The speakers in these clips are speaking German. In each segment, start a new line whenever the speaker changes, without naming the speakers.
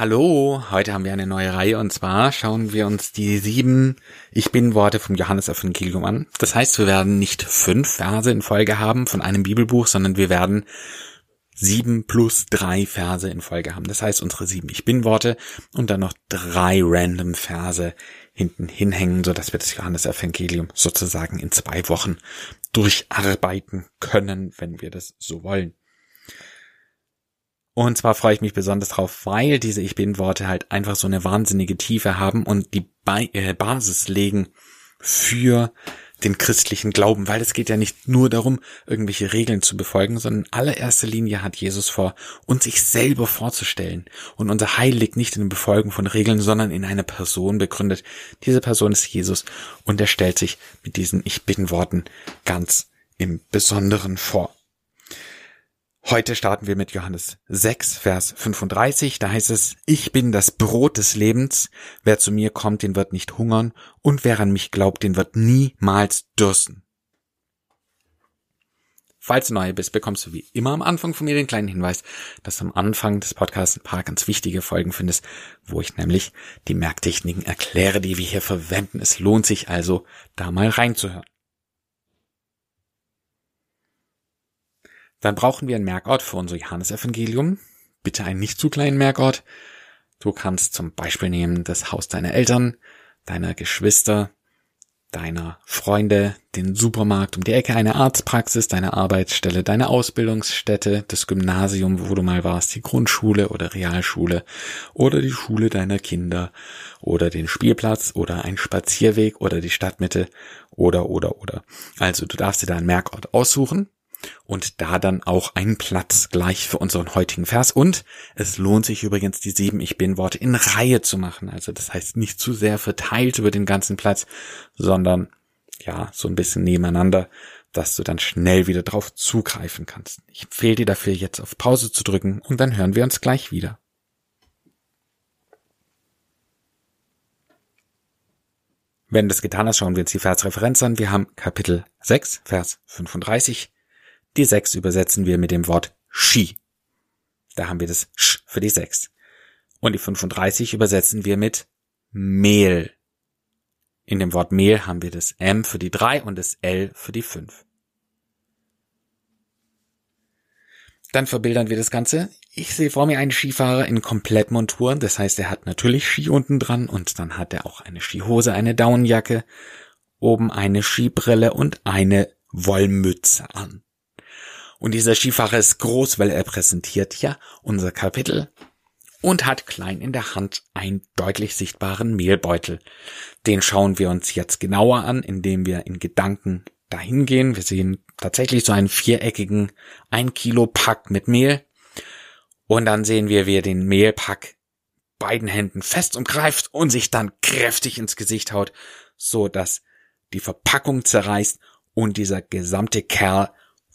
Hallo, heute haben wir eine neue Reihe und zwar schauen wir uns die sieben Ich bin Worte vom Johannes Evangelium an. Das heißt, wir werden nicht fünf Verse in Folge haben von einem Bibelbuch, sondern wir werden sieben plus drei Verse in Folge haben. Das heißt, unsere sieben Ich bin Worte und dann noch drei random Verse hinten hinhängen, so dass wir das Johannes Evangelium sozusagen in zwei Wochen durcharbeiten können, wenn wir das so wollen. Und zwar freue ich mich besonders drauf, weil diese Ich Bin-Worte halt einfach so eine wahnsinnige Tiefe haben und die ba äh, Basis legen für den christlichen Glauben, weil es geht ja nicht nur darum, irgendwelche Regeln zu befolgen, sondern in allererster Linie hat Jesus vor, uns sich selber vorzustellen. Und unser Heil liegt nicht in dem Befolgen von Regeln, sondern in einer Person begründet. Diese Person ist Jesus und er stellt sich mit diesen Ich bin Worten ganz im Besonderen vor. Heute starten wir mit Johannes 6, Vers 35. Da heißt es, ich bin das Brot des Lebens. Wer zu mir kommt, den wird nicht hungern. Und wer an mich glaubt, den wird niemals dürsten. Falls du neu bist, bekommst du wie immer am Anfang von mir den kleinen Hinweis, dass du am Anfang des Podcasts ein paar ganz wichtige Folgen findest, wo ich nämlich die Merktechniken erkläre, die wir hier verwenden. Es lohnt sich also, da mal reinzuhören. Dann brauchen wir einen Merkort für unser Johannesevangelium. Bitte einen nicht zu kleinen Merkort. Du kannst zum Beispiel nehmen das Haus deiner Eltern, deiner Geschwister, deiner Freunde, den Supermarkt um die Ecke, eine Arztpraxis, deine Arbeitsstelle, deine Ausbildungsstätte, das Gymnasium, wo du mal warst, die Grundschule oder Realschule oder die Schule deiner Kinder oder den Spielplatz oder ein Spazierweg oder die Stadtmitte oder oder oder. Also du darfst dir da einen Merkort aussuchen und da dann auch einen Platz gleich für unseren heutigen Vers. Und es lohnt sich übrigens, die sieben Ich bin Worte in Reihe zu machen. Also das heißt nicht zu sehr verteilt über den ganzen Platz, sondern ja, so ein bisschen nebeneinander, dass du dann schnell wieder drauf zugreifen kannst. Ich empfehle dir dafür jetzt auf Pause zu drücken und dann hören wir uns gleich wieder. Wenn du das getan hast, schauen wir uns die Versreferenz an. Wir haben Kapitel 6, Vers 35 die 6 übersetzen wir mit dem Wort Ski. Da haben wir das Sch für die 6. Und die 35 übersetzen wir mit Mehl. In dem Wort Mehl haben wir das M für die 3 und das L für die 5. Dann verbildern wir das Ganze. Ich sehe vor mir einen Skifahrer in Komplettmontur. Das heißt, er hat natürlich Ski unten dran und dann hat er auch eine Skihose, eine Daunenjacke, oben eine Skibrille und eine Wollmütze an. Und dieser Skifahrer ist groß, weil er präsentiert ja unser Kapitel und hat klein in der Hand einen deutlich sichtbaren Mehlbeutel. Den schauen wir uns jetzt genauer an, indem wir in Gedanken dahin gehen. Wir sehen tatsächlich so einen viereckigen ein Kilo Pack mit Mehl. Und dann sehen wir, wie er den Mehlpack beiden Händen fest umgreift und sich dann kräftig ins Gesicht haut, so dass die Verpackung zerreißt und dieser gesamte Kerl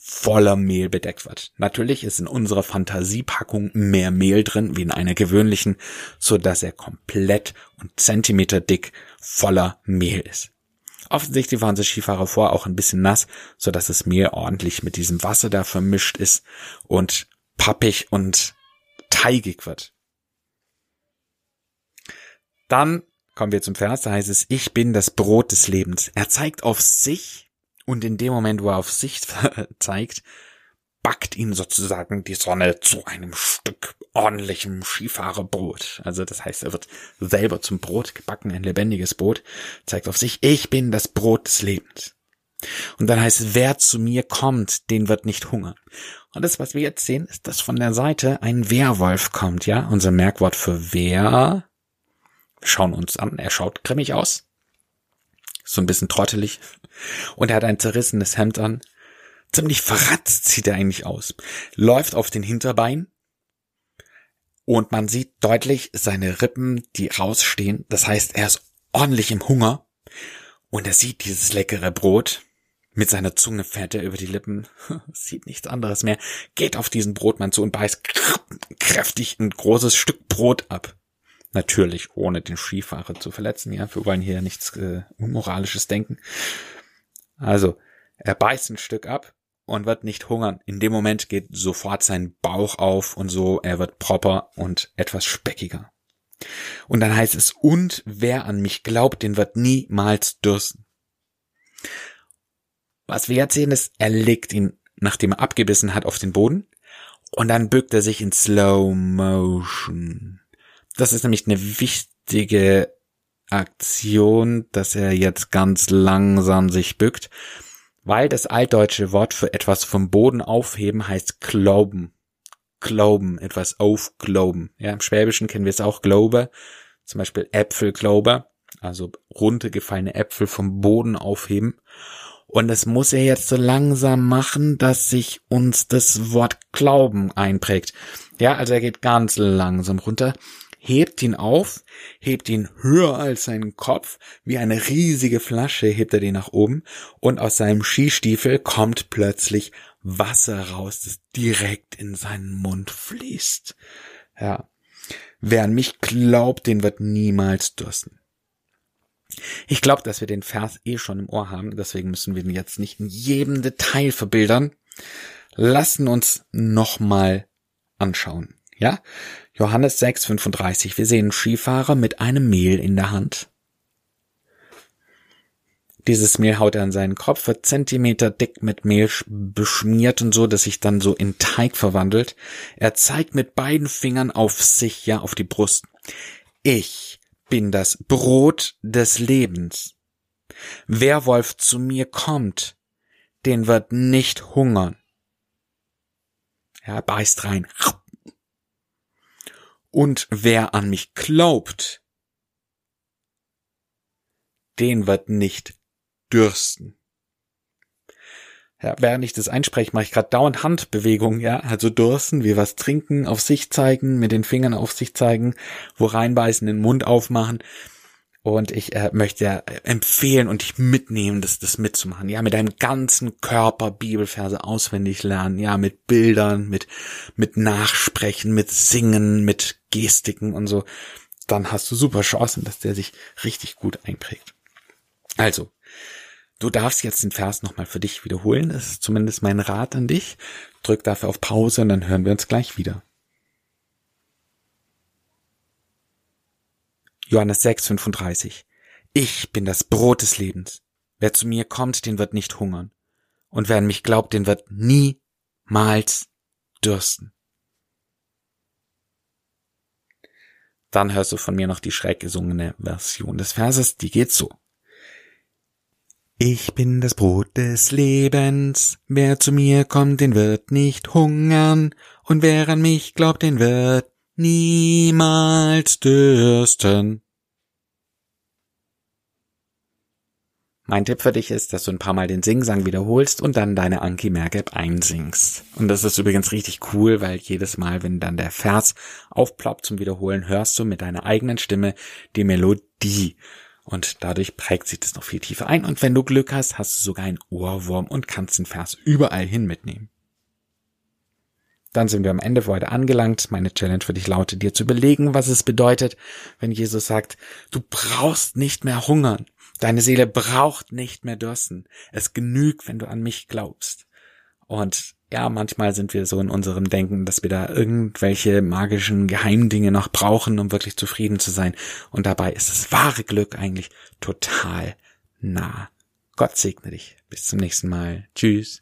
voller Mehl bedeckt wird. Natürlich ist in unserer Fantasiepackung mehr Mehl drin wie in einer gewöhnlichen, so dass er komplett und Zentimeter dick voller Mehl ist. Offensichtlich waren sich Skifahrer vor auch ein bisschen nass, so dass das Mehl ordentlich mit diesem Wasser da vermischt ist und pappig und teigig wird. Dann kommen wir zum Vers, da heißt es, ich bin das Brot des Lebens. Er zeigt auf sich und in dem Moment, wo er auf Sicht zeigt, backt ihn sozusagen die Sonne zu einem Stück ordentlichem Skifahrerbrot. Also das heißt, er wird selber zum Brot gebacken, ein lebendiges Brot, zeigt auf sich, ich bin das Brot des Lebens. Und dann heißt es, wer zu mir kommt, den wird nicht hungern. Und das, was wir jetzt sehen, ist, dass von der Seite ein Werwolf kommt, ja? Unser Merkwort für wer. Wir schauen uns an, er schaut grimmig aus. So ein bisschen trottelig. Und er hat ein zerrissenes Hemd an. Ziemlich verratzt sieht er eigentlich aus. Läuft auf den Hinterbein. Und man sieht deutlich seine Rippen, die rausstehen. Das heißt, er ist ordentlich im Hunger. Und er sieht dieses leckere Brot. Mit seiner Zunge fährt er über die Lippen. Sieht nichts anderes mehr. Geht auf diesen Brotmann zu und beißt kräftig ein großes Stück Brot ab. Natürlich ohne den Skifahrer zu verletzen. Ja, wir wollen hier nichts äh, Unmoralisches denken. Also, er beißt ein Stück ab und wird nicht hungern. In dem Moment geht sofort sein Bauch auf und so, er wird proper und etwas speckiger. Und dann heißt es, und wer an mich glaubt, den wird niemals dürsten. Was wir jetzt sehen ist, er legt ihn, nachdem er abgebissen hat, auf den Boden und dann bückt er sich in Slow Motion. Das ist nämlich eine wichtige Aktion, dass er jetzt ganz langsam sich bückt, weil das altdeutsche Wort für etwas vom Boden aufheben heißt glauben. Glauben, etwas aufglauben. Ja, im Schwäbischen kennen wir es auch Glaube, zum Beispiel Äpfelglauber, also runtergefallene Äpfel vom Boden aufheben. Und das muss er jetzt so langsam machen, dass sich uns das Wort Glauben einprägt. Ja, also er geht ganz langsam runter, hebt ihn auf, hebt ihn höher als seinen Kopf, wie eine riesige Flasche hebt er den nach oben und aus seinem Skistiefel kommt plötzlich Wasser raus, das direkt in seinen Mund fließt. Ja. Wer an mich glaubt, den wird niemals dürsten. Ich glaube, dass wir den Vers eh schon im Ohr haben, deswegen müssen wir ihn jetzt nicht in jedem Detail verbildern. Lassen uns nochmal anschauen. Ja? Johannes 6, 35. Wir sehen Skifahrer mit einem Mehl in der Hand. Dieses Mehl haut er an seinen Kopf, wird Zentimeter dick mit Mehl beschmiert und so, dass sich dann so in Teig verwandelt. Er zeigt mit beiden Fingern auf sich, ja, auf die Brust. Ich bin das Brot des Lebens. Wer Wolf zu mir kommt, den wird nicht hungern. Er beißt rein. Und wer an mich glaubt, den wird nicht dürsten. Ja, während ich das einspreche, mache ich gerade dauernd Handbewegungen, ja, also dürsten, wie was trinken, auf sich zeigen, mit den Fingern auf sich zeigen, wo reinbeißen, den Mund aufmachen. Und ich äh, möchte empfehlen und dich mitnehmen, das, das mitzumachen. Ja, mit deinem ganzen Körper Bibelverse auswendig lernen. Ja, mit Bildern, mit, mit Nachsprechen, mit Singen, mit Gestiken und so. Dann hast du super Chancen, dass der sich richtig gut einprägt. Also, Du darfst jetzt den Vers nochmal für dich wiederholen. Das ist zumindest mein Rat an dich. Drück dafür auf Pause und dann hören wir uns gleich wieder. Johannes 6, 35. Ich bin das Brot des Lebens. Wer zu mir kommt, den wird nicht hungern. Und wer an mich glaubt, den wird niemals dürsten. Dann hörst du von mir noch die schräg gesungene Version des Verses, die geht so. Ich bin das Brot des Lebens, wer zu mir kommt, den wird nicht hungern, und wer an mich glaubt, den wird niemals dürsten. Mein Tipp für dich ist, dass du ein paar Mal den Singsang wiederholst und dann deine Anki Mergeb einsingst. Und das ist übrigens richtig cool, weil jedes Mal, wenn dann der Vers aufploppt zum Wiederholen, hörst du mit deiner eigenen Stimme die Melodie. Und dadurch prägt sich das noch viel tiefer ein. Und wenn du Glück hast, hast du sogar einen Ohrwurm und kannst den Vers überall hin mitnehmen. Dann sind wir am Ende für heute angelangt. Meine Challenge für dich lautet, dir zu überlegen, was es bedeutet, wenn Jesus sagt, du brauchst nicht mehr hungern. Deine Seele braucht nicht mehr dürsten. Es genügt, wenn du an mich glaubst. Und ja, manchmal sind wir so in unserem Denken, dass wir da irgendwelche magischen Geheimdinge noch brauchen, um wirklich zufrieden zu sein. Und dabei ist das wahre Glück eigentlich total nah. Gott segne dich. Bis zum nächsten Mal. Tschüss.